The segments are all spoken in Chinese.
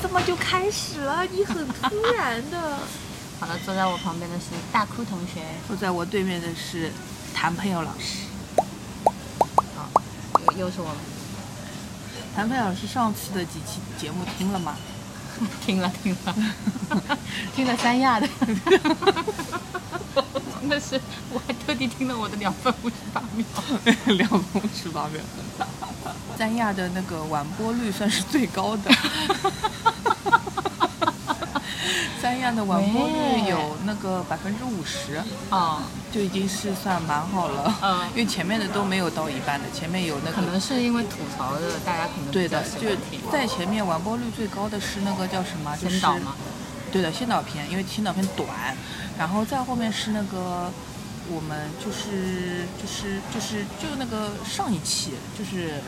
怎么就开始了？你很突然的。好了，坐在我旁边的是大哭同学，坐在我对面的是谭朋友老师。好，又又是我们。谭佩老师上次的几期节目听了吗？听 了听了，听了三亚的。真的是，我还特地听了我的两分五十八秒。两分五十八秒。三亚的那个完播率算是最高的。三亚的完播率有那个百分之五十，啊，就已经是算蛮好了。嗯因为前面的都没有到一半的，前面有那个可。能是因为吐槽的，大家可能对的，就在前面完播率最高的是那个叫什么？就是先导嘛。对的，先导片，因为先导片短，然后再后面是那个我们就是就是就是就那个上一期就是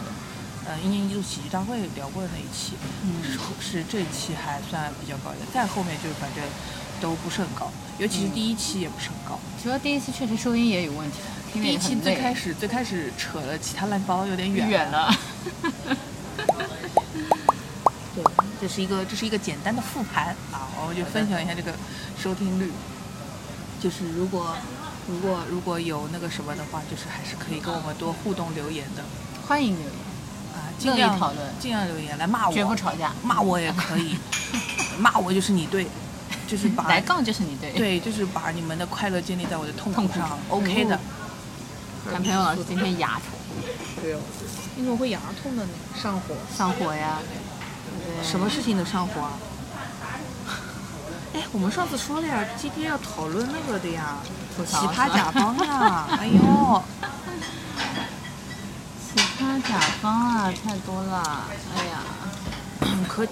呃一年一度喜剧大会聊过的那一期，嗯是是这一期还算比较高的，再后面就反正都不是很高，尤其是第一期也不是很高。主要第一期确实收音也有问题，听第一期最开始始最开始扯了其他乱七八糟有点远，远了。对，这是一个这是一个简单的复盘啊，我们就分享一下这个收听率。就是如果如果如果有那个什么的话，就是还是可以跟我们多互动留言的欢迎留言，啊，尽量讨论尽量留言来骂我，绝不吵架。骂我也可以，骂我就是你对，就是把 来杠就是你对。，对，就是把你们的快乐建立在我的痛痛苦苦上，OK 的。男朋友老师今天牙疼，对哦，你怎么会牙痛的呢？上火？上火呀。对什么事情都上火啊？哎，我们上次说了呀，今天要讨论那个的呀，奇葩甲方呀。哎呦，奇葩甲方啊，太多了。哎呀，嗯，可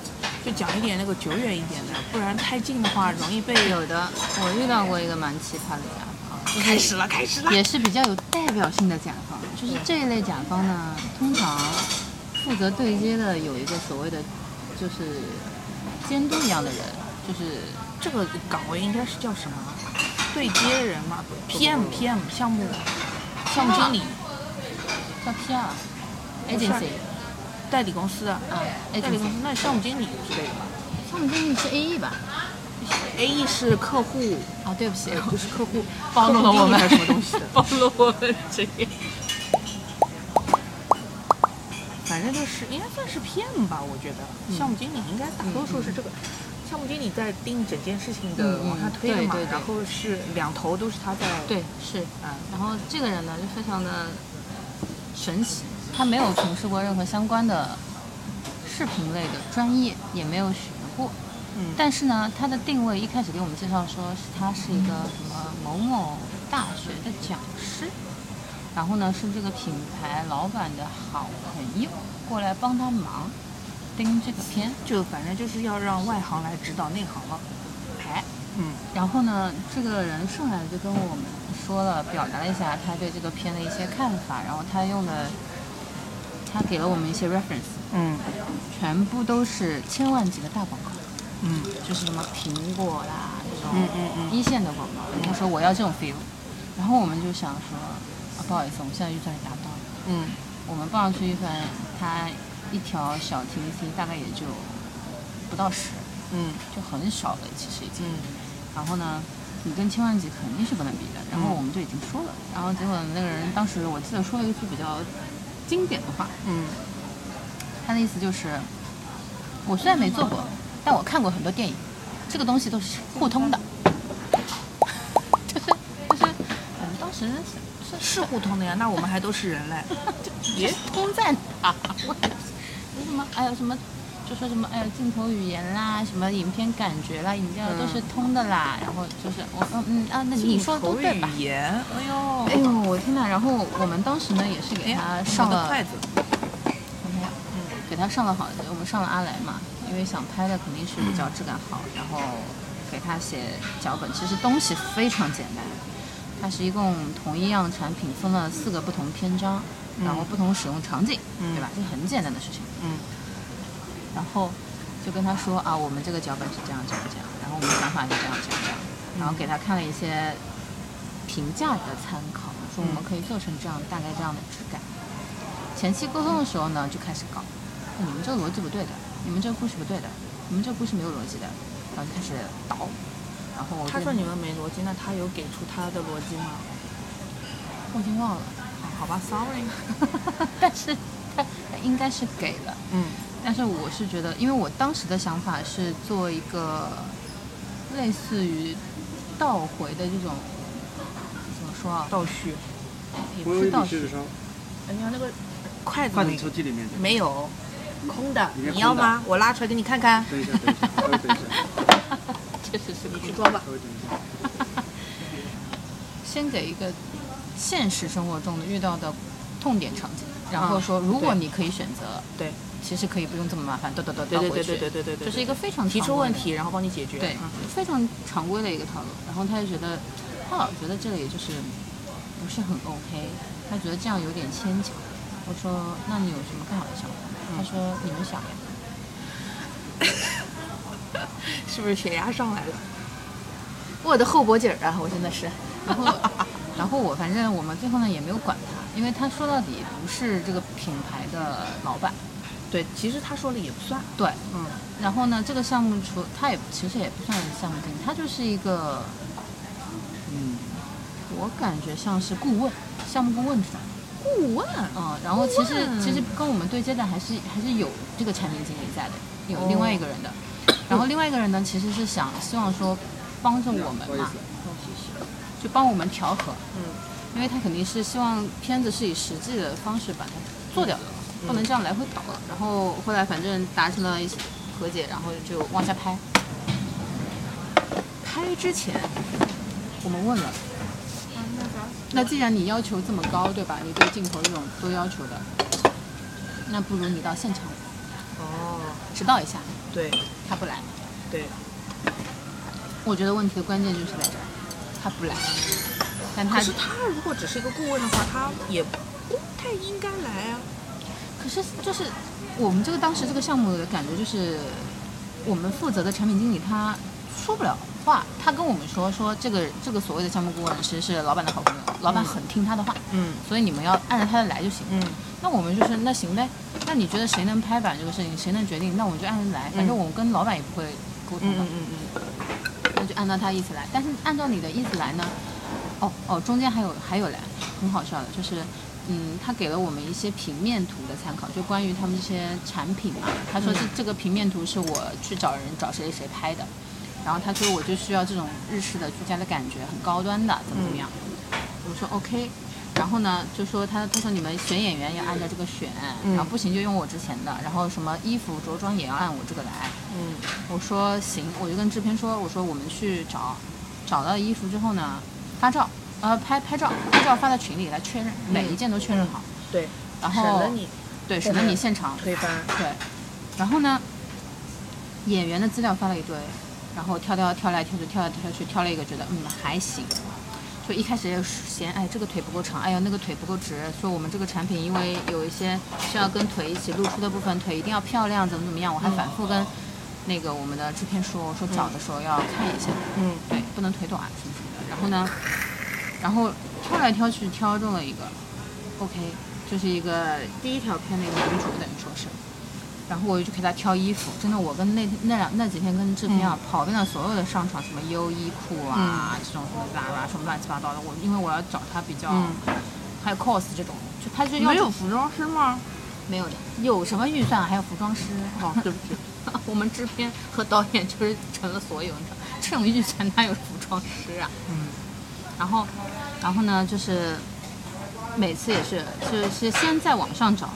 就讲一点那个久远一点的，不然太近的话容易被。有的，我遇到过一个蛮奇葩的甲方，开始了，开始了。也是比较有代表性的甲方。就是这一类甲方呢，通常负责对接的有一个所谓的就是监督一样的人，就是这个岗位应该是叫什么？对接人嘛，PM PM 项目项目经理，叫 PR agency 代理公司的。啊代理公司那项目经理之类的吧项目经理是 AE 吧？？AE 是客户，啊，对不起，不是客户，暴露了我们什么东西的？暴露我们职业。反正就是应该算是 PM 吧，我觉得项目经理应该大多数是这个。项目经理在盯整件事情的往下推对对对然后是两头都是他在。对，是。嗯，然后这个人呢，就非常的神奇，他没有从事过任何相关的视频类的专业，也没有学过。嗯但是呢，他的定位一开始给我们介绍说是他是一个什么某某大学的讲师，然后呢是这个品牌老板的好朋友，过来帮他忙盯这个片。就反正就是要让外行来指导内行了。哎，嗯然后呢，这个人上来就跟我们说了，表达了一下他对这个片的一些看法，然后他用的，他给了我们一些 reference，嗯全部都是千万级的大广告，嗯就是什么苹果啦这种嗯嗯嗯一线的广告。然后说我要这种 feel，然后我们就想说，啊不好意思，我们现在预算也达不到，嗯我们报上去预算，它一条小 TVC 大概也就不到十，嗯就很少了，其实已经。嗯然后呢，你跟千万级肯定是不能比的。然后我们就已经说了，然后结果那个人当时我记得说了一句比较经典的话，嗯他的意思就是，我虽然没做过，但我看过很多电影，这个东西都是互通的。就是就是我们当时是是互通的呀，那我们还都是人类。别称赞他，为什么？哎呀什么？就说什么哎呀镜头语言啦，什么影片感觉啦，影调都是通的啦。然后就是我嗯嗯啊，那你说的都对吧口？语言，哎呦，哎呦，我天呐！然后我们当时呢也是给他上了，筷子，嗯，给他上了好，我们上了阿莱嘛，因为想拍的肯定是比较质感好，然后给他写脚本。其实东西非常简单，它是一共同一样产品分了四个不同篇章，然后不同使用场景，嗯对吧？这很简单的事情。嗯然后就跟他说啊，我们这个脚本是这样这样这样，然后我们想法是这样这样这样，然后给他看了一些评价的参考，说我们可以做成这样大概这样的质感。前期沟通的时候呢，就开始搞，你们这个逻辑不对的，你们这个故事不对的，你们这个故事没有逻辑的，然后就开始倒，然后他说你们没逻辑，那他有给出他的逻辑吗？我已经忘了，好吧，sorry。但是他他应该是给了，嗯但是我是觉得，因为我当时的想法是做一个类似于倒回的这种，怎么说啊？倒叙。也不是倒叙，哎，你看那个筷子放进抽屉里面。没有，空的里面，你要吗？我拉出来给你看看。等一下，等一下，等一下，确实是你去装吧。先给一个现实生活中的遇到的痛点场景，然后说，如果你可以选择，对其实可以不用这么麻烦，对对对倒回去，对对对对对，就是一个非常提出问题，然后帮你解决。对嗯，非常常规的一个套路。然后他就觉得，他老觉得这里就是不是很 OK，他觉得这样有点牵强。我说，那你有什么更好的想法？他说，你们想呀。是不是血压上来了？我的后脖颈儿啊，我真的是。然后，然后我反正我们最后呢也没有管他，因为他说到底不是这个品牌的老板。对，其实他说了也不算。对，嗯，然后呢，这个项目除他也其实也不算项目经理，他就是一个，嗯，我感觉像是顾问，项目顾问这种。顾问。嗯，然后其实其实跟我们对接的还是还是有这个产品经理在的，有另外一个人的。然后另外一个人呢，其实是想希望说帮着我们嘛就帮我们调和，嗯因为他肯定是希望片子是以实际的方式把它做掉的，不能这样来回倒了。然后后来反正达成了一些和解，然后就往下拍。拍之前，我们问了，那既然你要求这么高，对吧？你对镜头这种都要求的，那不如你到现场哦，指导一下。对他不来，对，我觉得问题的关键就是在这儿，他不来。但他可是他如果只是一个顾问的话，他也不太应该来啊。可是就是我们这个当时这个项目的感觉就是，我们负责的产品经理他说不了话，他跟我们说说这个这个所谓的项目顾问其实是老板的好朋友，老板很听他的话，嗯所以你们要按照他的来就行。嗯那我们就是那行呗，那你觉得谁能拍板这个事情，谁能决定，那我们就按着来，反正我们跟老板也不会沟通的。嗯嗯嗯嗯，那就按照他意思来。但是按照你的意思来呢，哦哦，中间还有还有嘞，很好笑的，就是嗯，他给了我们一些平面图的参考，就关于他们这些产品嘛。他说这这个平面图是我去找人找谁谁拍的，然后他说我就需要这种日式的居家的感觉，很高端的，怎么怎么样。我说 OK。然后呢，就说他他说你们选演员要按照这个选，嗯然后不行就用我之前的，然后什么衣服着装也要按我这个来。嗯我说行，我就跟制片说，我说我们去找，找到衣服之后呢，发照，呃，拍拍照，拍照发到群里来确认，每一件都确认好，对，然后省了你对，省得你现场推翻。对，然后呢，演员的资料发了一堆，然后挑挑挑来挑去，挑来挑去，挑了一个觉得嗯还行。就一开始也嫌哎这个腿不够长，哎呀那个腿不够直，说我们这个产品因为有一些需要跟腿一起露出的部分，腿一定要漂亮，怎么怎么样，我还反复跟那个我们的制片说，我说找的时候要看一下，嗯对，不能腿短什么什么的。然后呢，然后挑来挑去挑中了一个，OK，就是一个第一条片的一个女主等于说是，然后我就去给他挑衣服，真的我跟那那两那几天跟制片啊、跑遍了所有的商场，什么优衣库啊、这种什么啦啦什么乱七八糟的，我因为我要找他比较，嗯还有 cos 这种，就他就要没有服装师吗？没有的，有什么预算还有服装师，哦，对不起。我们制片和导演就是成了所有，你知道，这种预算哪有服装师啊？嗯然后，然后呢，就是每次也是，就是先在网上找，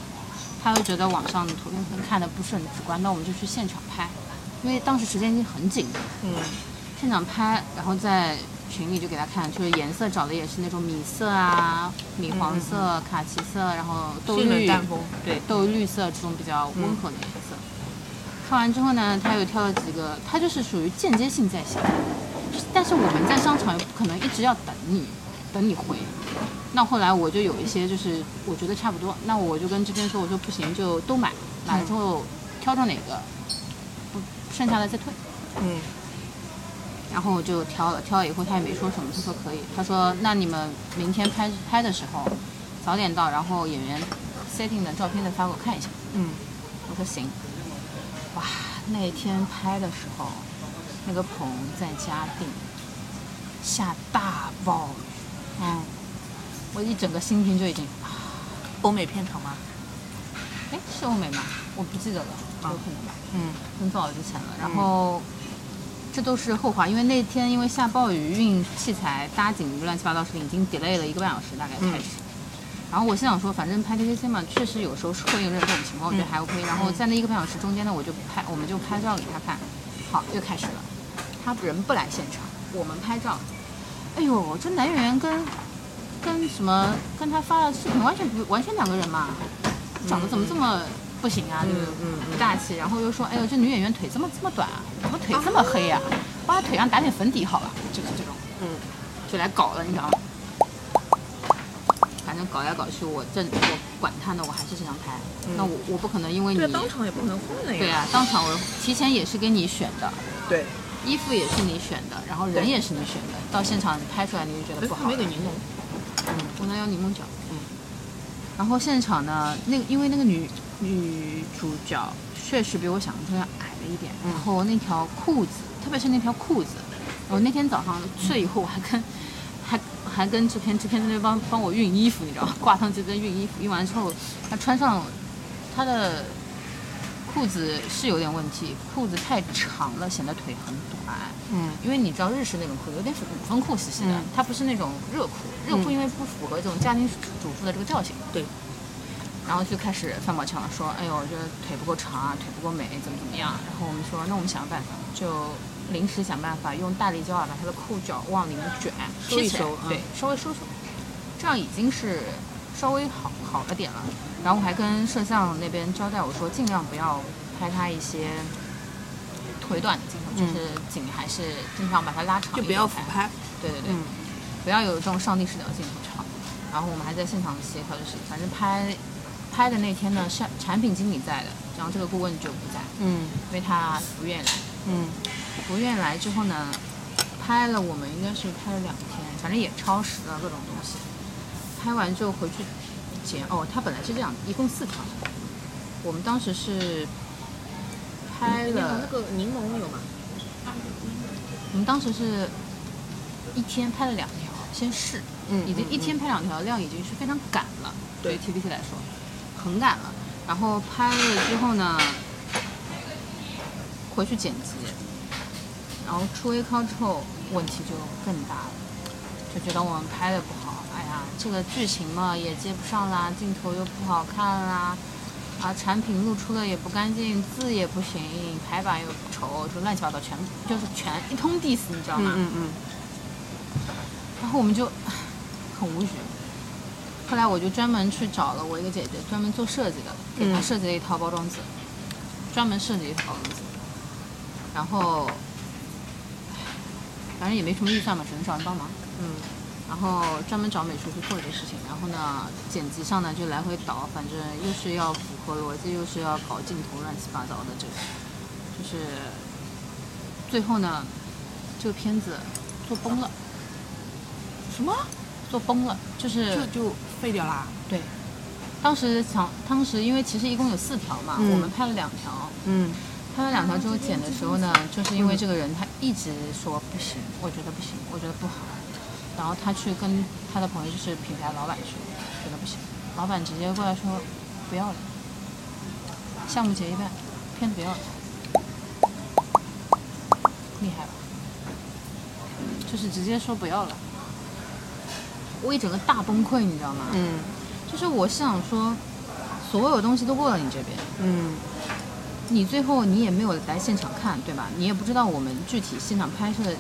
他又觉得网上的图片可能看的不是很直观，那我们就去现场拍，因为当时时间已经很紧了，嗯。现场拍，然后在群里就给他看，就是颜色找的也是那种米色啊、米黄色、卡其色，然后豆绿，淡风对，豆绿色这种比较温和的颜色。看完之后呢，他又挑了几个，他就是属于间接性在线，但是我们在商场又不可能一直要等你，等你回。那后来我就有一些就是我觉得差不多，那我就跟制片说，我说不行就都买，买了之后挑中哪个，不剩下的再退。嗯然后我就挑了，挑了以后他也没说什么，他说可以，他说那你们明天拍拍的时候早点到，然后演员 setting 的照片再发给我看一下。嗯我说行，哇，那天拍的时候，那个棚在嘉定，下大暴雨，嗯，我一整个心情就已经，欧美片场吗？哎，是欧美吗？我不记得了，有啊可能吧。嗯很早之前了。然后这都是后话，因为那天因为下暴雨，运器材、搭景乱七八糟事情已经 delay 了一个半小时，大概开始。然后我心想说，反正拍 T T C 嘛，确实有时候是会有这种情况，我觉得还 OK。然后在那一个半小时中间呢，我就拍，我们就拍照给他看。好，就开始了。他人不来现场，我们拍照。哎呦，这男演员跟跟什么跟他发的视频完全不完全两个人嘛，长得怎么这么不行啊？这个嗯不大气。然后又说，哎呦，这女演员腿这么这么短啊，怎么腿这么黑啊？帮她腿上打点粉底好了，就是这种，嗯就来搞了，你知道吗？反正搞来搞去，我正我管他呢，我还是这张拍。那我我不可能因为你对，当场也不可能换了呀。对啊，当场我提前也是给你选的，对，衣服也是你选的，然后人也是你选的，到现场拍出来你就觉得不好。没给柠檬。我那有柠檬角。嗯。然后现场呢，那个因为那个女女主角确实比我想象中要矮了一点，然后那条裤子，特别是那条裤子，我那天早上睡了以后，我还跟 还还跟制片制片在那边帮帮我熨衣服，你知道吗？挂烫机在熨衣服，熨完之后，她穿上她的裤子是有点问题，裤子太长了，显得腿很短。嗯因为你知道日式那种裤子有点五分裤兮兮的，嗯它不是那种热裤，热裤因为不符合这种家庭主妇的这个调性。对。然后就开始范宝强说：“哎呦，我觉得腿不够长啊，腿不够美，怎么怎么样？”然后我们说：“那我们想个办法，就临时想办法，用大力胶啊把他的裤脚往里面卷，收一收，对嗯，稍微收收，这样已经是稍微好好了点了。然后我还跟摄像那边交代我说，尽量不要拍他一些腿短的镜头，就是景还是经常把它拉长一点，就不要俯拍。对对对，嗯不要有这种上帝视角镜头长。然后我们还在现场协调就是，反正拍拍的那天呢，是产品经理在的，然后这个顾问就不在，嗯因为他不愿意来。嗯不愿意来之后呢，拍了我们应该是拍了两天，反正也超时了各种东西。拍完之后回去剪，哦，它本来是这样，一共四条，我们当时是拍了那，个柠檬有吗？我们当时是一天拍了两条，先试，嗯已经一天拍两条，量已经是非常赶了，对。于 TVT 来说，很赶了。然后拍了之后呢，回去剪辑，然后出 A 考之后问题就更大了，就觉得我们拍的不好，这个剧情嘛也接不上啦，镜头又不好看啦，啊，产品露出的也不干净，字也不行，排版又丑，就乱七八糟，全就是全一通 diss，你知道吗？嗯嗯然后我们就很无语。后来我就专门去找了我一个姐姐，专门做设计的，给她嗯设计了一套包装纸，专门设计一套包装纸。然后，唉反正也没什么预算嘛，只能找人帮忙。嗯然后专门找美术去做这个事情，然后呢，剪辑上呢就来回倒，反正又是要符合逻辑，又是要搞镜头，乱七八糟的这个，就是最后呢，这个片子做崩了，什么？做崩了，就是就就废掉啦？对，当时想，当时因为其实一共有四条嘛，嗯。我们拍了两条，嗯。拍了两条之后剪的时候呢，就是因为这个人他一直说不行，我觉得不行，我觉得不好，然后他去跟他的朋友就是品牌老板说，觉得不行，老板直接过来说不要了，项目结一半，片子不要了，厉害吧？就是直接说不要了，我一整个大崩溃，你知道吗？嗯。就是我想说，所有东西都过了你这边，嗯。你最后你也没有来现场看，对吧？你也不知道我们具体现场拍摄的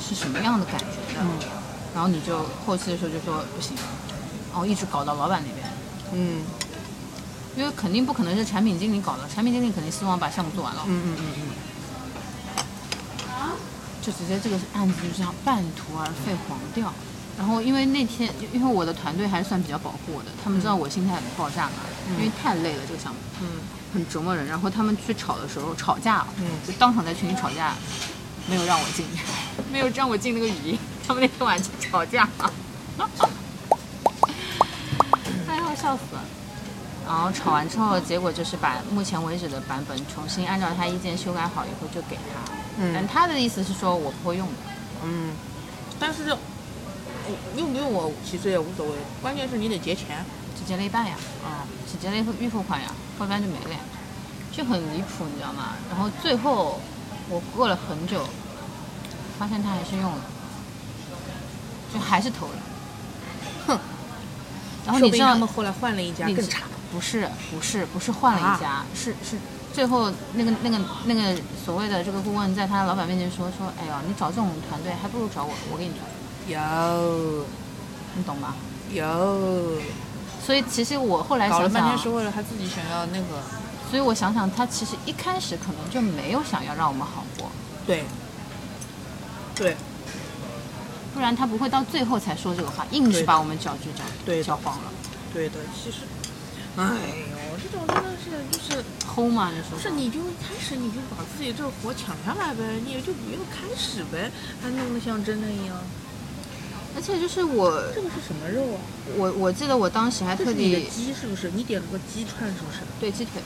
是什么样的感觉的，嗯然后你就后期的时候就说不行，然后一直搞到老板那边，嗯。因为肯定不可能是产品经理搞的，产品经理肯定希望把项目做完了，嗯嗯嗯。嗯就直接这个案子就这样半途而废黄掉。然后因为那天，因为我的团队还是算比较保护我的，他们知道我心态很爆炸嘛，因为太累了这个项目，嗯。很折磨人。然后他们去吵的时候吵架，嗯。就当场在群里吵架，没有让我进，没有让我进那个语音。他们那天晚上吵架，哎呀，笑死了。然后吵完之后，结果就是把目前为止的版本重新按照他意见修改好以后就给他。但嗯他的意思是说我不会用的。嗯，但是我用不用我其实也无所谓，关键是你得结钱。只结了一半呀，啊，只结了一付预付款呀，后半就没了呀，就很离谱，你知道吗？然后最后我过了很久，发现他还是用了，就还是投了，哼。然后你知道说不定他们后来换了一家更差。不是不是不是换了一家，是是最后那个那个那个所谓的这个顾问在他老板面前说说，哎呀，你找这种团队还不如找我，我给你找，有你懂吗？有，所以其实我后来想想搞了半天，是为了他自己想要那个。所以我想想，他其实一开始可能就没有想要让我们好过，对，对，不然他不会到最后才说这个话，硬是把我们搅局搅对搅黄了。对的。其实，哎呦，这种真的是就是。齁嘛，你说不是，你就一开始你就把自己这活抢下来呗，你也就不要开始呗，还弄得像真的一样。而且就是我这个是什么肉啊？我我记得我当时还特地鸡是不是？你点了个鸡串是不是？对鸡腿，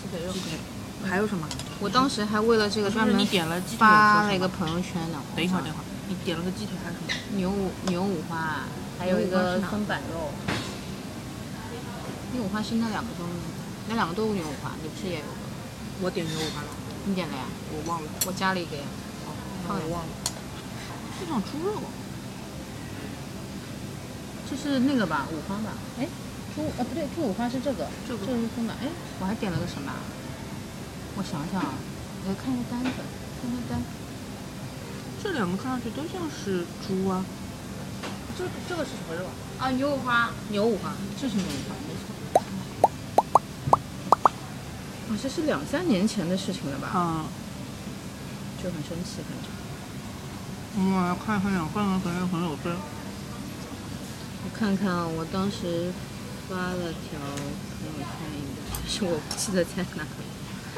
鸡腿肉鸡。腿，还有什么？我当时还为了这个专门你点了鸡腿发了一个朋友圈呢。等一会儿，等一会儿，你点了个鸡腿还是什么？牛五牛五花，还有一个松板肉。牛五花是那两个都，那两个都是牛五花，你不是也有个？我点牛五花了，你点了呀？我忘了，我加了一个呀。那我忘了。这种猪肉，这是那个吧，五花吧？哎，猪呃不对，猪五花是这个，这个这是松板。哎，我还点了个什么啊？我想想啊，我看一下单子，看看单。这两个看上去都像是猪啊。这这个是什么肉啊？啊，牛五花，牛五花。这是牛五花，没错。哦，这是两三年前的事情了吧？啊，就很生气，感觉。我来看看两个人朋友朋友圈。我看看啊，我当时发了条朋友圈，应该但是我不记得在哪。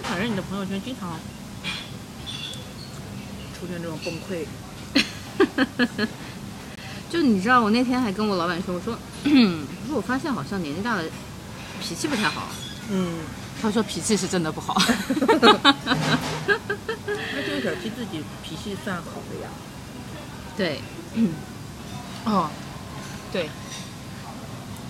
反正你的朋友圈经常出现这种崩溃。就你知道，我那天还跟我老板说，我说，我说我发现好像年纪大了，脾气不太好。嗯，他说脾气是真的不好。那这个小七自己脾气算好的呀。对，哦，对。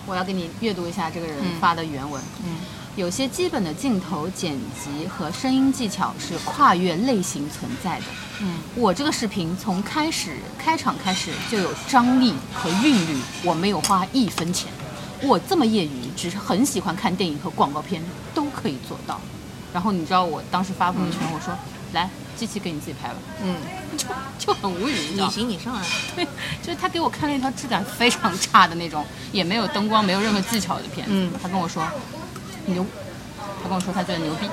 我要给你阅读一下这个人嗯发的原文。嗯有些基本的镜头剪辑和声音技巧是跨越类型存在的。嗯，我这个视频从开始开场开始就有张力和韵律，我没有花一分钱。我这么业余，只是很喜欢看电影和广告片，都可以做到。然后你知道我当时发朋友圈，我说：“来，机器给你自己拍吧。嗯，”就 就很无语，你知道吗？你行你上啊。对，就是他给我看了一条质感非常差的那种，也没有灯光、没有任何技巧的片子。嗯他跟我说牛，他跟我说他觉得牛逼，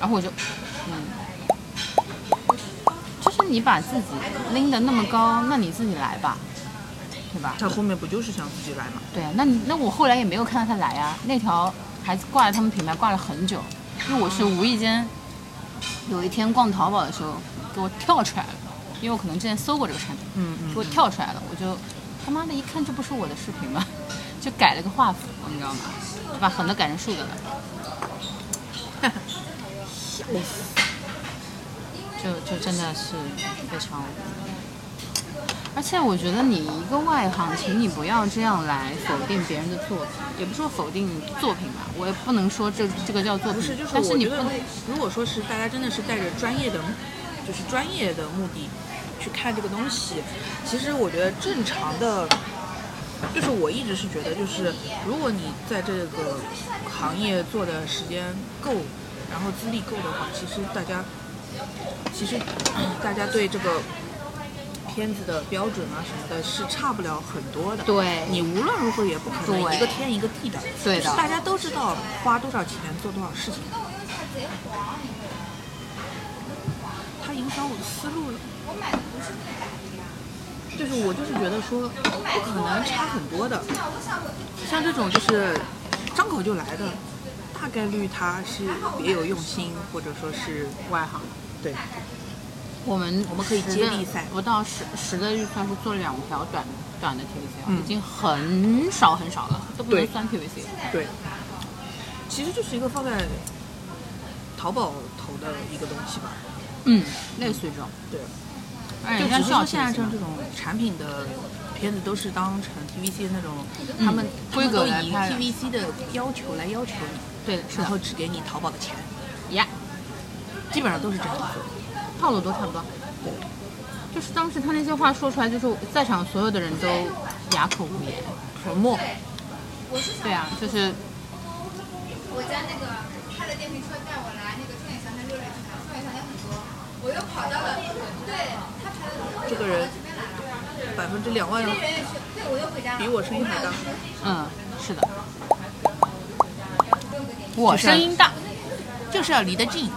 然后我就，嗯，就是你把自己拎得那么高，那你自己来吧，对吧？他后面不就是想自己来吗？对啊，那你那我后来也没有看到他来啊，那条还挂了他们品牌挂了很久，因为我是无意间有一天逛淘宝的时候给我跳出来了，因为我可能之前搜过这个产品。嗯给我跳出来了，我就他妈的一看这不是我的视频吗？就改了个画幅，你知道吗？就把横的改成竖的了，笑死！就就真的是非常。而且我觉得你一个外行，请你不要这样来否定别人的作品，也不说否定作品吧，我也不能说这这个叫作品，不是，就是但是你不能，如果说是大家真的是带着专业的，就是专业的目的去看这个东西，其实我觉得正常的，就是我一直是觉得，就是如果你在这个行业做的时间够，然后资历够的话，其实大家，其实 大家对这个片子的标准啊什么的是差不了很多的。对你无论如何也不可能对一个天一个地的。对的就是大家都知道花多少钱做多少事情。它影响我的思路了。就是我就是觉得说，不可能差很多的。像这种就是张口就来的，大概率他是别有用心，或者说是外行。对，我们我们可以接力赛不到十十的预算是做两条短短的 TVC，、嗯已经很少很少了，都不能算 TVC。对。其实就是一个放在淘宝投的一个东西吧。嗯，类似于这种。对，哎，就只是说现在像这种产品的片子都是当成 TVC 那种，嗯他们规格以格来拍 TVC 的要求来要求你，对然后，只给你淘宝的钱，呀，基本上都是这样子。套路都差不多。对，就是当时他那些话说出来，就是在场所有的人都哑口无言。沉默。对啊，就是我家那个开了电瓶车带我来那个春野祥天六里去春野祥天很多，我又跑到了，对这个人百分之两万比我声音还大，嗯，是的。我声音大，就是要离得近。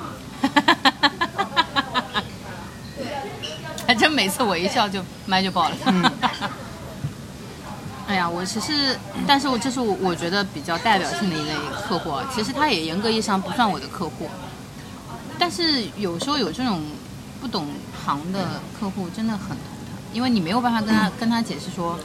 还真每次我一笑就麦就爆了。嗯 哎呀，我其实，但是我这是我我觉得比较代表性的一类客户啊。其实他也严格意义上不算我的客户，但是有时候有这种不懂行的客户真的很头疼，因为你没有办法跟他跟他解释说，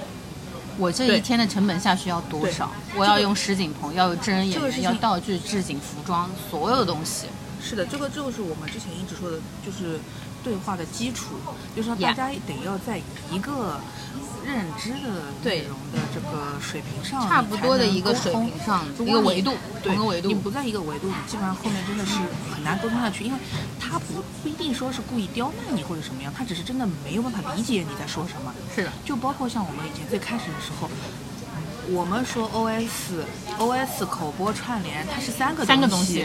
我这一天的成本下去要多少，我要用实景棚，要有真人演员，这个要道具、置景、服装，所有的东西。是的，这个就是我们之前一直说的，就是对话的基础，就是说大家得要在一个认知的对。内容的这个水平上，差不多的一个水平上一个维度对同个维度。你不在一个维度，你基本上后面真的是很难沟通下去，因为他不不一定说是故意刁难你或者什么样，他只是真的没有办法理解你在说什么。是的，就包括像我们以前最开始的时候，我们说 OS OS 口播串联，它是三个三个东东西。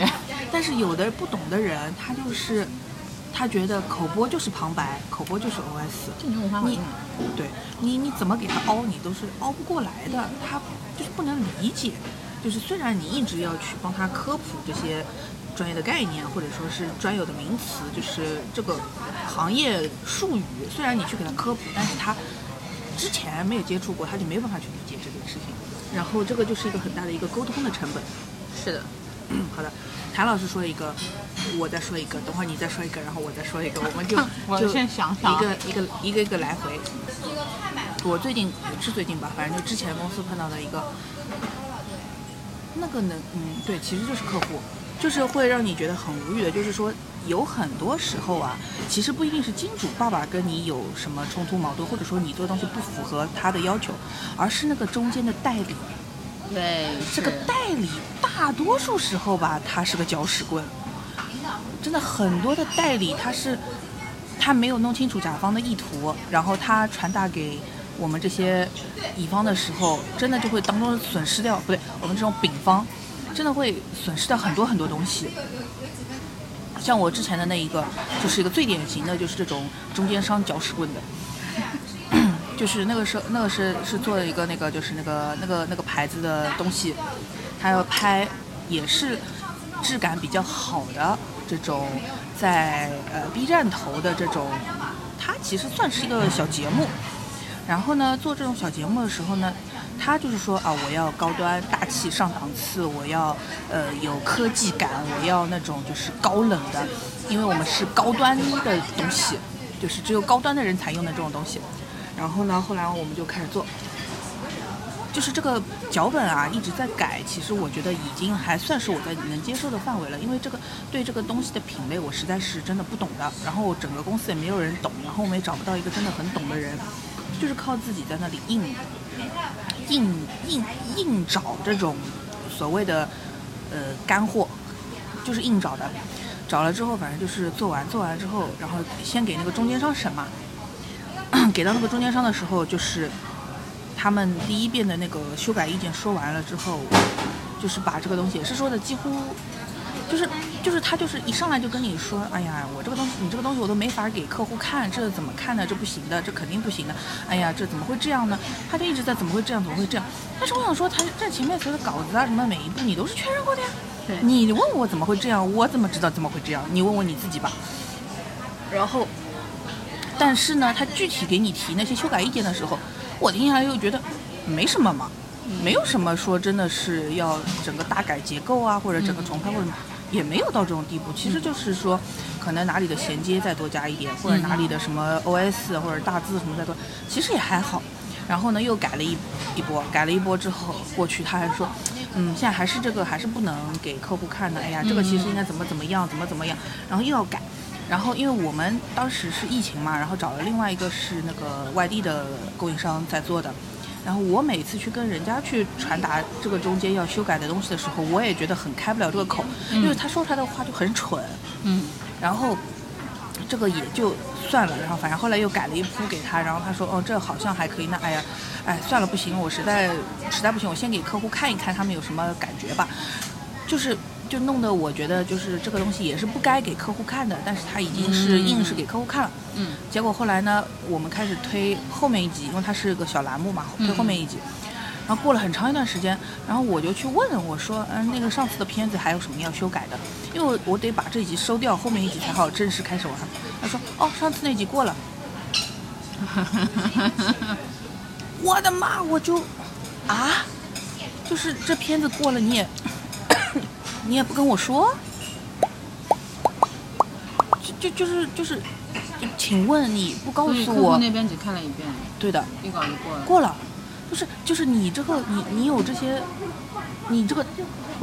但是有的不懂的人，他就是他觉得口播就是旁白，口播就是 OS。你。对你你怎么给他凹，你都是凹不过来的，他就是不能理解。就是虽然你一直要去帮他科普这些专业的概念，或者说是专有的名词，就是这个行业术语，虽然你去给他科普，但是他之前没有接触过，他就没有办法去理解这件事情。然后这个就是一个很大的一个沟通的成本。是的，好的，谭老师说一个，我再说一个，等会儿你再说一个，然后我再说一个，我们就我就先想想一个一个一个一个来回。我最近不是最近吧，反正就之前公司碰到的一个，那个能，嗯，对，其实就是客户，就是会让你觉得很无语的，就是说有很多时候啊，其实不一定是金主爸爸跟你有什么冲突矛盾，或者说你做的东西不符合他的要求，而是那个中间的代理。对，这个代理大多数时候吧，他是个搅屎棍。真的很多的代理，他是他没有弄清楚甲方的意图，然后他传达给我们这些乙方的时候，真的就会当中损失掉，不对，我们这种丙方真的会损失掉很多很多东西。像我之前的那一个，就是一个最典型的，就是这种中间商搅屎棍的。就是那个时候，那个是是做了一个那个就是那个那个那个牌子的东西，他要拍也是质感比较好的这种在呃 B 站投的这种，它其实算是一个小节目。然后呢，做这种小节目的时候呢，他就是说啊，我要高端大气上档次，我要呃有科技感，我要那种就是高冷的，因为我们是高端的东西，就是只有高端的人才用的这种东西。然后呢，后来我们就开始做，就是这个脚本啊一直在改，其实我觉得已经还算是我在能接受的范围了，因为这个对这个东西的品类我实在是真的不懂的，然后整个公司也没有人懂，然后我们也找不到一个真的很懂的人，就是靠自己在那里硬硬硬硬找这种所谓的呃干货，就是硬找的，找了之后反正就是做完做完之后，然后先给那个中间商审嘛。给到那个中间商的时候，就是他们第一遍的那个修改意见说完了之后，就是把这个东西也是说的几乎，就是就是他就是一上来就跟你说，哎呀，我这个东西你这个东西我都没法给客户看，这怎么看呢？这不行的，这肯定不行的。哎呀，这怎么会这样呢？他就一直在怎么会这样，怎么会这样？但是我想说，他这前面所有的稿子啊，什么每一步你都是确认过的呀。对你问我怎么会这样，我怎么知道怎么会这样？你问问你自己吧。然后。但是呢，他具体给你提那些修改意见的时候，我听下来又觉得没什么嘛，没有什么说真的是要整个大改结构啊，或者整个重拍或者什么，也没有到这种地步。其实就是说，可能哪里的衔接再多加一点，或者哪里的什么 OS 或者大字什么再多，其实也还好。然后呢，又改了一一波，改了一波之后过去，他还说，嗯，现在还是这个还是不能给客户看的。哎呀，这个其实应该怎么怎么样，怎么怎么样，然后又要改。然后因为我们当时是疫情嘛，然后找了另外一个是那个外地的供应商在做的。然后我每次去跟人家去传达这个中间要修改的东西的时候，我也觉得很开不了这个口，因为他说出来的话就很蠢。嗯然后这个也就算了，然后反正后来又改了一铺给他，然后他说哦这好像还可以，那哎呀，哎算了不行，我实在实在不行，我先给客户看一看他们有什么感觉吧，就是就弄得我觉得就是这个东西也是不该给客户看的，但是他已经是硬是给客户看了，嗯结果后来呢，我们开始推后面一集，因为它是个小栏目嘛，推后面一集。然后过了很长一段时间，然后我就去问我说，嗯，那个上次的片子还有什么要修改的？因为我我得把这一集收掉，后面一集才好正式开始玩。他说，哦，上次那集过了。我的妈！我就啊，就是这片子过了，你也你也不跟我说，就就就是就是，就请问你不告诉我？那边只看了一遍，对的，一稿就过了。过了，就是就是你这个你你有这些，你这个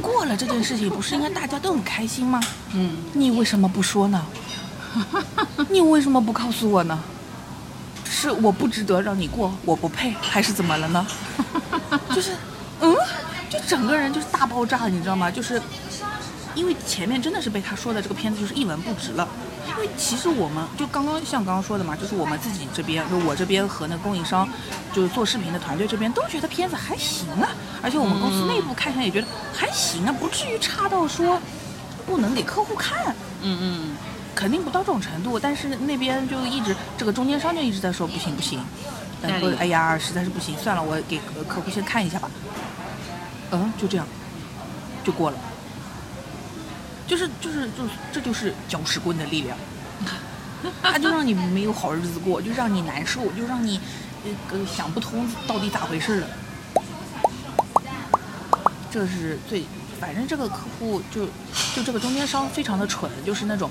过了这件事情，不是应该大家都很开心吗？嗯，你为什么不说呢？你为什么不告诉我呢？是我不值得让你过，我不配，还是怎么了呢？就是，嗯，就整个人就是大爆炸，你知道吗？就是因为前面真的是被他说的这个片子就是一文不值了。因为其实我们就刚刚像刚刚说的嘛，就是我们自己这边，就我这边和那供应商，就是做视频的团队这边都觉得片子还行啊，而且我们公司内部看起来也觉得还行啊，不至于差到说不能给客户看。嗯嗯，肯定不到这种程度，但是那边就一直这个中间商就一直在说不行不行，然后哎呀实在是不行，算了，我给客客户先看一下吧。嗯，就这样，就过了。就是就是就这就是搅屎棍的力量，他就让你没有好日子过，就让你难受，就让你呃呃想不通到底咋回事了。这是最，反正这个客户就就这个中间商非常的蠢，就是那种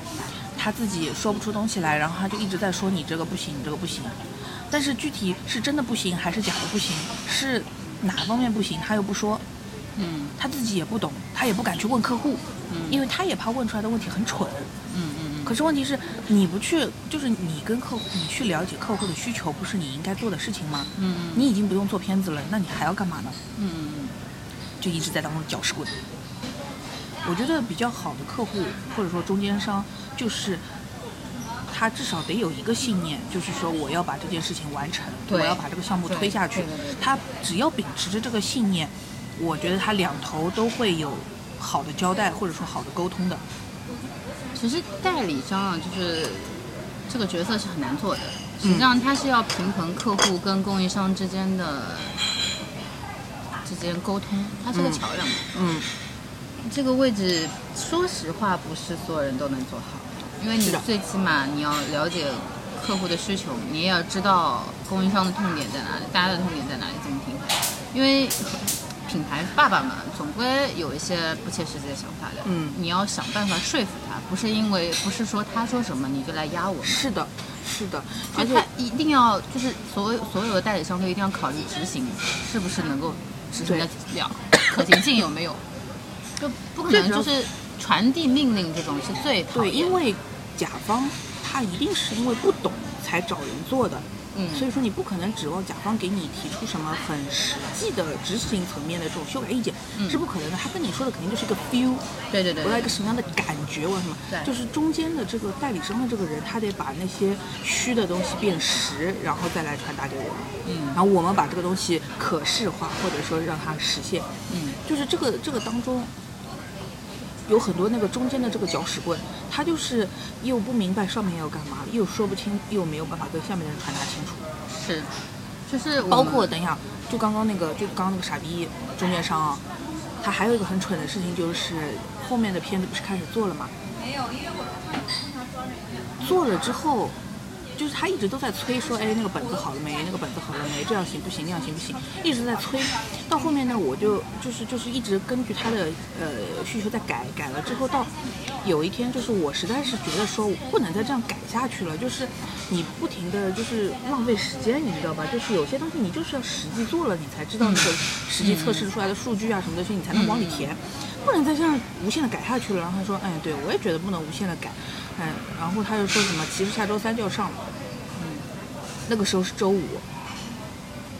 他自己说不出东西来，然后他就一直在说你这个不行，你这个不行，但是具体是真的不行还是假的不行，是哪方面不行他又不说，嗯他自己也不懂，他也不敢去问客户，因为他也怕问出来的问题很蠢。嗯嗯嗯可是问题是，你不去，就是你跟客户，你去了解客户的需求，不是你应该做的事情吗？嗯你已经不用做片子了，那你还要干嘛呢？嗯嗯就一直在当中搅屎棍。我觉得比较好的客户或者说中间商，就是他至少得有一个信念，就是说我要把这件事情完成，我要把这个项目推下去。他只要秉持着这个信念，我觉得他两头都会有好的交代或者说好的沟通的。其实代理商啊，就是这个角色是很难做的。嗯实际上，他是要平衡客户跟供应商之间的之间沟通，他是个嗯桥梁嘛。嗯，这个位置，说实话，不是所有人都能做好，因为你最起码你要了解客户的需求，你也要知道供应商的痛点在哪里，大家的痛点在哪里，怎么平衡。因为品牌爸爸们，总归有一些不切实际的想法的。嗯。你要想办法说服他，不是因为不是说他说什么你就来压我们。是的，是的，而且一定要就是所有所有的代理商都一定要考虑执行是不是能够执行得了，可行性有没有，就不可能就是传递命令这种是最讨对，因为甲方他一定是因为不懂才找人做的，嗯。所以说你不可能指望甲方给你提出什么很实际的执行层面的这种修改意见，嗯。是不可能的。他跟你说的肯定就是一个 feel，对对对我要一个什么样的感觉，我什么，对。就是中间的这个代理商的这个人，他得把那些虚的东西变实，然后再来传达给我们，嗯。然后我们把这个东西可视化，或者说让它实现，嗯。就是这个这个当中有很多那个中间的这个搅屎棍，他就是又不明白上面要干嘛，又说不清，又没有办法跟下面的人传达清楚。是，就是包括等一下，就刚刚那个，就刚刚那个傻逼中间商啊，他还有一个很蠢的事情，就是后面的片子不是开始做了嘛？没有，因为我看他装着一样。做了之后，就是他一直都在催说，哎，那个本子好了没？那个本子好了没？这样行不行？那样行不行？一直在催。到后面呢，我就就是就是一直根据他的呃需求在改，改了之后到有一天，就是我实在是觉得说我不能再这样改下去了，就是你不停的就是浪费时间，你知道吧？就是有些东西你就是要实际做了，你才知道那个实际测试出来的数据啊什么东西，你才能往里填，不能再这样无限的改下去了。然后他说，哎，对我也觉得不能无限的改，哎，然后他就说什么，其实下周三就要上了，嗯，那个时候是周五。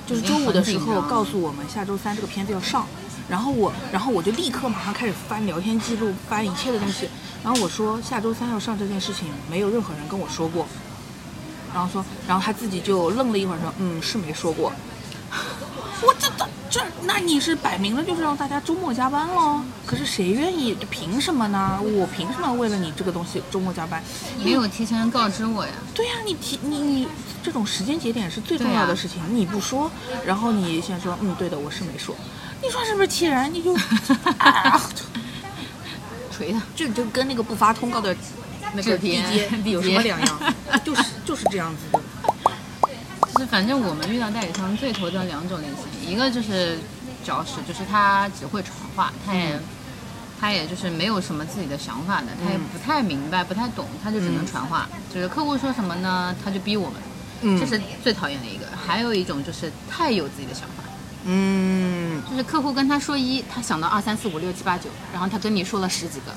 就是周五的时候告诉我们下周三这个片子要上，然后我，然后我就立刻马上开始翻聊天记录，翻一切的东西，然后我说下周三要上这件事情没有任何人跟我说过，然后说，然后他自己就愣了一会儿说，嗯，是没说过。我这这这，那你是摆明了就是让大家周末加班喽？可是谁愿意？凭什么呢？我凭什么为了你这个东西周末加班？没有提前告知我呀。对呀、你提你你这种时间节点是最重要的事情，你不说，然后你先说，嗯，对的，我是没说，你说是不是气人？你就，啊、锤他！就就跟那个不发通告的那个地接地有什么两样？就是就是这样子的。就是反正我们遇到代理商最头疼两种类型，一个就是搅屎，就是他只会传话，他也、他也就是没有什么自己的想法的，他也不太明白、不太懂，他就只能传话。就是客户说什么呢，他就逼我们，嗯。这是最讨厌的一个。还有一种就是太有自己的想法，嗯，就是客户跟他说一，他想到二三四五六七八九，然后他跟你说了十几个，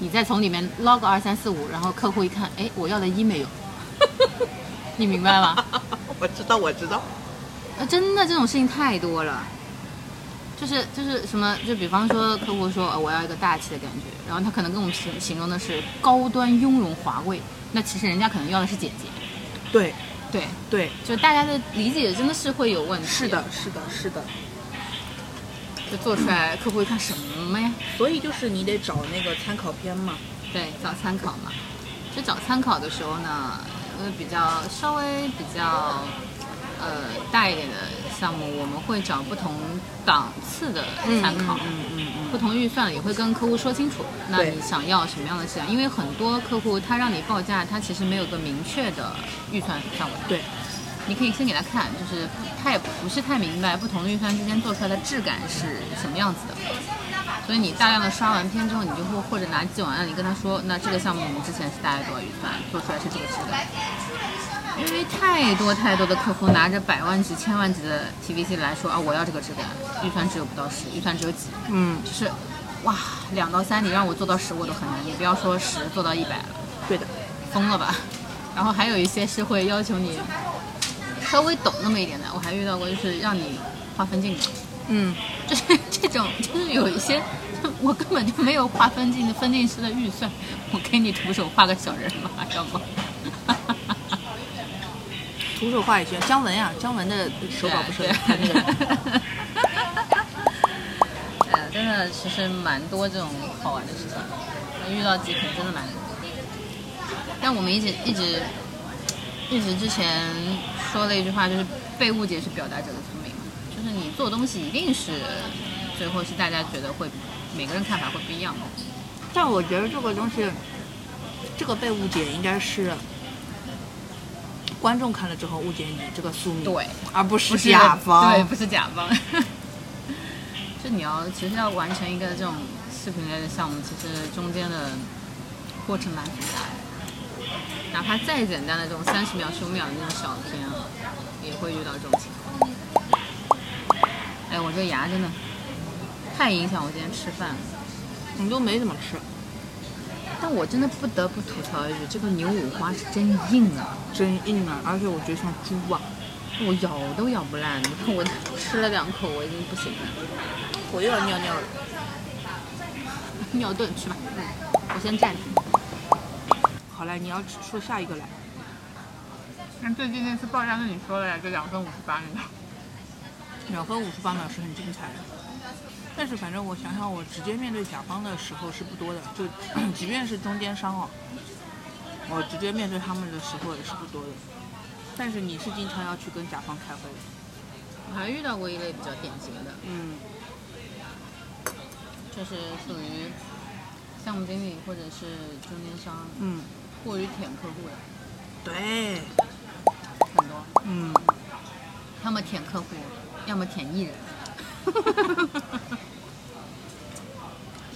你再从里面捞个二三四五，然后客户一看，哎，我要的一没有，你明白吗？我知道，我知道。啊，真的这种事情太多了，就是就是什么，就比方说客户说、呃、我要一个大气的感觉，然后他可能跟我们形形容的是高端雍容华贵，那其实人家可能要的是简洁。对对，对，就大家的理解真的是会有问题。是的，，是的，是的。就做出来，客户会看什么呀？所以就是你得找那个参考片嘛。对，找参考嘛。就找参考的时候呢，呃，比较稍微比较呃大一点的项目，我们会找不同档次的参考。嗯嗯嗯不同预算也会跟客户说清楚，那你想要什么样的质量？因为很多客户他让你报价，他其实没有个明确的预算范围。对，你可以先给他看，就是他也不是太明白不同的预算之间做出来的质感是什么样子的。所以你大量的刷完片之后，你就会或者拿既往案例跟他说，那这个项目我们之前是大概多少预算，做出来是这个质感。因为太多太多的客户拿着百万级、千万级的 TVC 来说啊，我要这个质感，预算只有不到十，预算只有几，嗯，就是哇，两到三你让我做到十我都很难，你不要说十做到一百了，对的。疯了吧？然后还有一些是会要求你稍微懂那么一点的，我还遇到过就是让你画分镜的，嗯，就 是这种就是有一些我根本就没有画分镜的分镜师的预算，我给你徒手画个小人吧，要不？徒手画也行。姜文呀，姜文的手稿不是对拍那个。呃，真的其实蛮多这种好玩的事情，遇到几可能真的蛮多。但我们一直一直一直之前说了一句话，就是被误解是表达者的聪明嘛，就是你做东西一定是最后是大家觉得会每个人看法会不一样的。但我觉得这个东西，这个被误解应该是观众看了之后误解你这个宿命，对，而不是甲方。对，不是甲方。就你要其实要完成一个这种视频类的项目，其实中间的过程蛮复杂的。哪怕再简单的这种三十秒、十五秒的那种小片啊，也会遇到这种情况。哎，我这个牙真的太影响我今天吃饭了。你都没怎么吃，但我真的不得不吐槽一句，这个牛五花是真硬啊！真硬啊！而且我觉得像猪啊，我咬都咬不烂。你看我 吃了两口，我已经不行了。我又要尿尿了。尿遁去吧。嗯，我先暂停。好嘞，你要说下一个来。那最近那次报价跟你说了呀，就两分五十八那个。两分五十八秒是很精彩的，但是反正我想想，我直接面对甲方的时候是不多的，就 即便是中间商哦，我直接面对他们的时候也是不多的。但是你是经常要去跟甲方开会的，我还遇到过一类比较典型的，嗯就是属于项目经理或者是中间商嗯，过于舔客户的。对，很多，嗯，他们舔客户，要么舔艺人。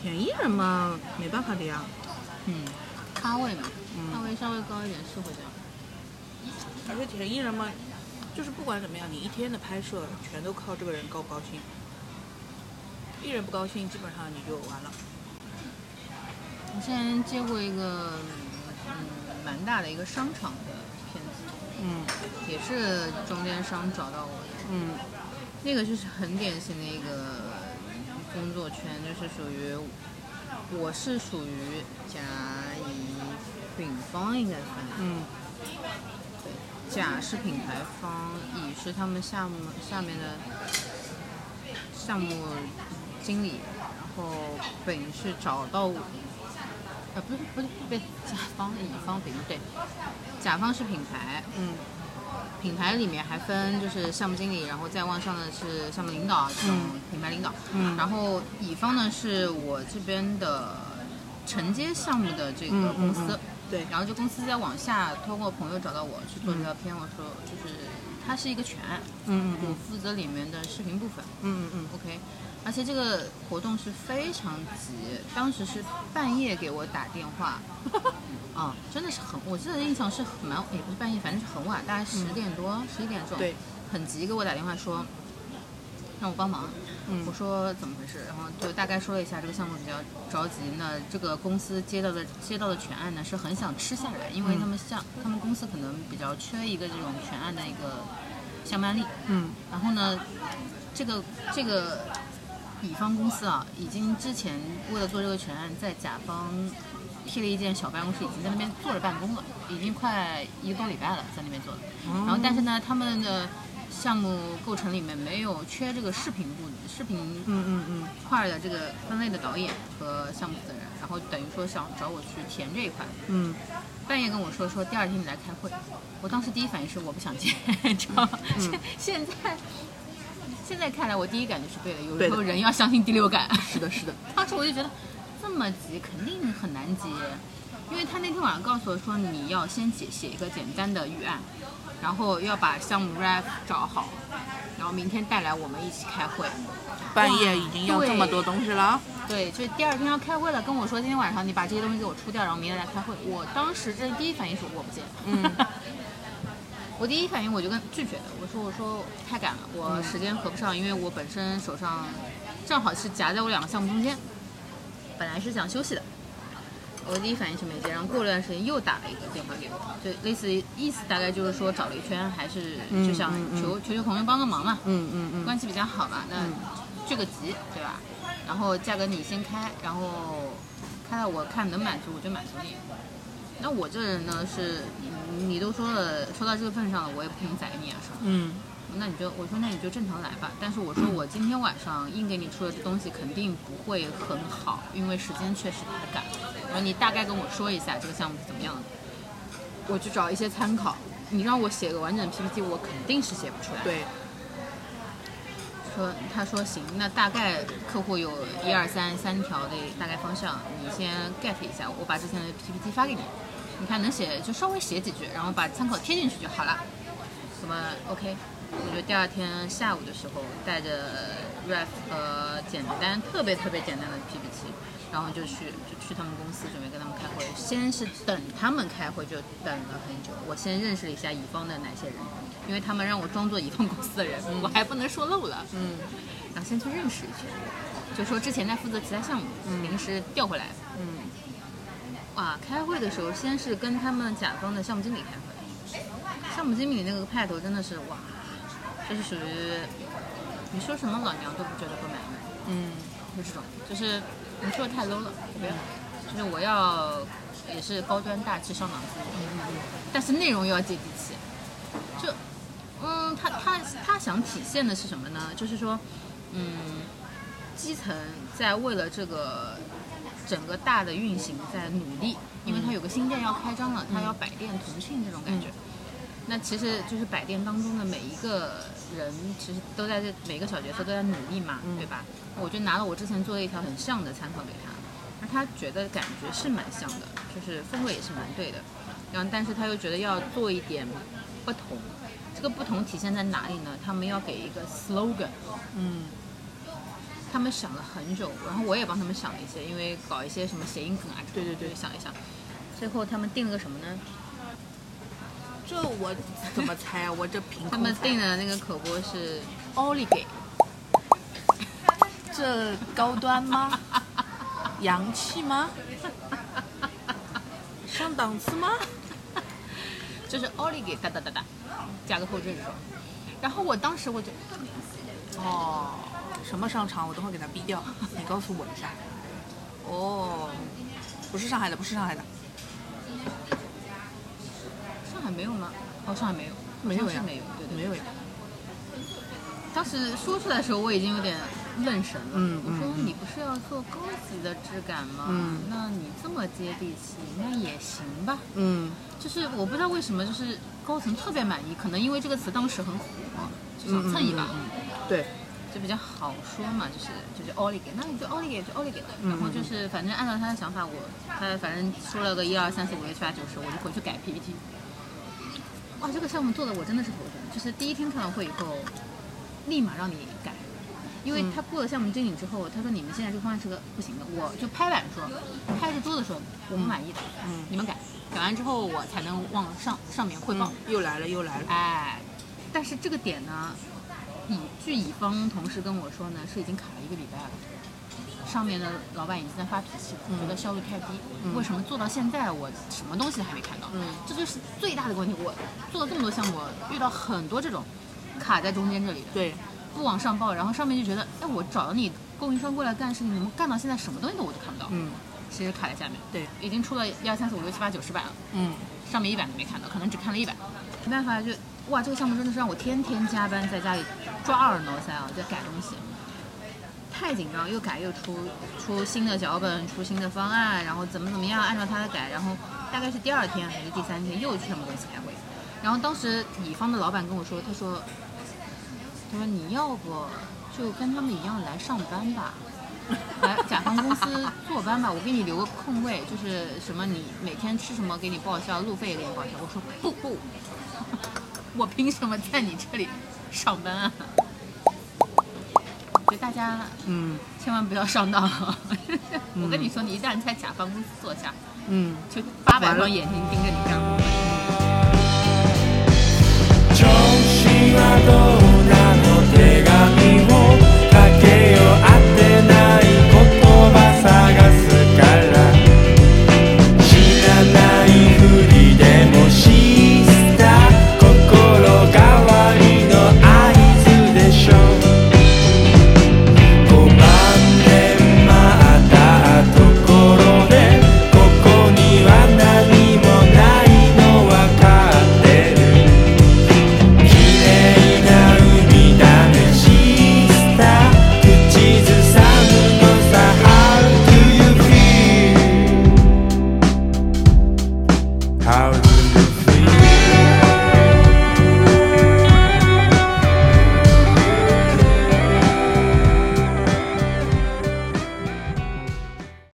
舔艺人嘛，没办法的呀。嗯，咖位嘛，嗯咖位稍微高一点是会这样。而且舔艺人嘛，就是不管怎么样，你一天的拍摄全都靠这个人高不高兴。艺人不高兴，基本上你就完了。我之前接过一个嗯蛮大的一个商场的片子，嗯也是中间商找到我的。嗯那个就是很典型的一个工作圈，就是属于我是属于甲乙丙方应该算，嗯。对，甲是品牌方，乙是他们项目下面的项目经理，然后丙是找到我，呃不是不是不是甲方乙方丙对，甲方是品牌，嗯品牌里面还分就是项目经理，然后再往上的是项目领导这种嗯。品牌领导，嗯。然后乙方呢是我这边的承接项目的这个嗯公司，嗯嗯对。然后这公司再往下通过朋友找到我去做这条片，我说就是它是一个全案，嗯。我负责里面的视频部分嗯嗯嗯，OK，而且这个活动是非常急，当时是半夜给我打电话。啊，真的是很，我记得印象是很蛮，也不是半夜，反正是很晚，大概十点多、十一点钟，对，很急给我打电话说让我帮忙。嗯我说怎么回事，然后就大概说了一下这个项目比较着急，那这个公司接到的接到的全案呢是很想吃下来，因为他们项、他们公司可能比较缺一个这种全案的一个项目案例，嗯然后呢，这个这个乙方公司啊，已经之前为了做这个全案，在甲方批了一间小办公室，已经在那边坐着办公了，已经快一个多礼拜了，在那边做的。然后，但是呢，他们的项目构成里面没有缺这个视频部、视频嗯嗯嗯块的这个分类的导演和项目负责人，然后等于说想找我去填这一块。嗯半夜跟我说说第二天你来开会，我当时第一反应是我不想见，你知道吗？现、现在现在看来，我第一感觉是对的，有时候人要相信第六感。是的，是的。当时我就觉得这么急肯定很难急，因为他那天晚上告诉我说你要先写写一个简单的预案，然后要把项目 ref 找好，然后明天带来我们一起开会。半夜已经要这么多东西了。对，就是第二天要开会了，跟我说今天晚上你把这些东西给我出掉，然后明天来开会。我当时这第一反应是我不接，嗯，我第一反应我就跟拒绝的，我说我说太赶了，我时间合不上，因为我本身手上正好是夹在我两个项目中间，本来是想休息的。我第一反应是没接，然后过了段时间又打了一个电话给我，就类似于意思大概就是说找了一圈，还是就想求求求朋友帮个忙嘛，嗯嗯嗯关系比较好嘛，那聚个集对吧？然后价格你先开，然后开到我看能满足我就满足你。那我这人呢是，嗯你都说了，说到这个份上了，我也不可能宰你啊，是吧？嗯那你就我说那你就正常来吧。但是我说我今天晚上硬给你出的东西肯定不会很好，因为时间确实太赶。然后你大概跟我说一下这个项目是怎么样的，我去找一些参考。你让我写个完整的 PPT，我肯定是写不出来。对，说他说行，那大概客户有一二三三条的大概方向，你先 get 一下，我把之前的 PPT 发给你，你看能写就稍微写几句，然后把参考贴进去就好了。那么 OK，我就第二天下午的时候带着 ref 和简单特别特别简单的 PPT，然后就去就去他们公司准备跟他们开会。先是等他们开会就等了很久，我先认识了一下乙方的哪些人，因为他们让我装作乙方公司的人，我还不能说漏了。嗯然后先去认识一下，就说之前在负责其他项目，临时调回来。嗯哇，开会的时候先是跟他们甲方的项目经理开会，项目经理那个派头真的是哇，就是属于你说什么老娘都不觉得不满意，嗯。就这种，就是你说的太 low 了，我不要，就是我要也是高端大气上档次，但是内容又要接地气，就嗯，他他他想体现的是什么呢？就是说，嗯，基层在为了这个整个大的运行在努力，因为它有个新店要开张了，它要百店同庆这种感觉。那其实就是百店当中的每一个人，其实都在这每个小角色都在努力嘛，对吧？我就拿了我之前做的一条很像的参考给他，那他觉得感觉是蛮像的，就是风格也是蛮对的，然后但是他又觉得要做一点不同，这个不同体现在哪里呢？他们要给一个 slogan，嗯他们想了很久，然后我也帮他们想了一些，因为搞一些什么谐音梗啊，对对对想一想。最后他们定了个什么呢？这我怎么猜啊？我这凭他们定的那个口播是奥利给，这高端吗？洋气吗？上档次吗？就是奥利给哒哒哒哒，加个后缀说。然后我当时我就哦，什么商场？我等会儿给他毙掉，你告诉我一下。哦，不是上海的，不是上海的，上海没有吗？哦，上海没有，没有呀没有，对对没有呀。当时说出来的时候，我已经有点愣神了。嗯我说嗯嗯你不是要做高级的质感吗？嗯那你这么接地气，那也行吧。嗯就是我不知道为什么，就是高层特别满意，可能因为这个词当时很火，就想蹭一把，对，就比较好说嘛，就是就是奥利给，那你就奥利给就奥利给，嗯然后就是反正按照他的想法，我他反正说了个一二三四五六七八九十，我就回去改 PPT。哇，这个项目做的我真的是头疼，就是第一天开完会以后，立马让你改。因为嗯他过了项目经理之后，他说你们现在这个方案是个不行的，我就拍板说，拍着桌子说我不满意的，嗯你们改，改完之后我才能往上上面汇报。嗯，又来了又来了。哎，但是这个点呢，乙据乙方同事跟我说呢，是已经卡了一个礼拜了。上面的老板已经在发脾气了，觉得效率太低。嗯为什么做到现在我什么东西还没看到？嗯这就是最大的问题。我做了这么多项目，遇到很多这种卡在中间这里的，对，不往上报，然后上面就觉得，哎，我找了你供应商过来干事情，你们干到现在什么东西都我都看不到。嗯其实卡在下面，对，已经出了一二三四五六七八九十版了。嗯上面一版都没看到，可能只看了一版。没办法，就哇，这个项目真的是让我天天加班，在家里抓耳挠腮啊，在改东西，太紧张，又改又出出新的脚本，出新的方案，然后怎么怎么样，按照他的改，然后大概是第二天还是第三天又去他们公司开会，然后当时乙方的老板跟我说，他说，他说你要不就跟他们一样来上班吧。来甲方公司坐班吧，我给你留个空位，就是什么你每天吃什么给你报销，路费也给你报销。我说不不，我凭什么在你这里上班啊。就大家，嗯，千万不要上当。我跟你说，你一旦在甲方公司坐下，嗯，就八百双眼睛盯着你干活。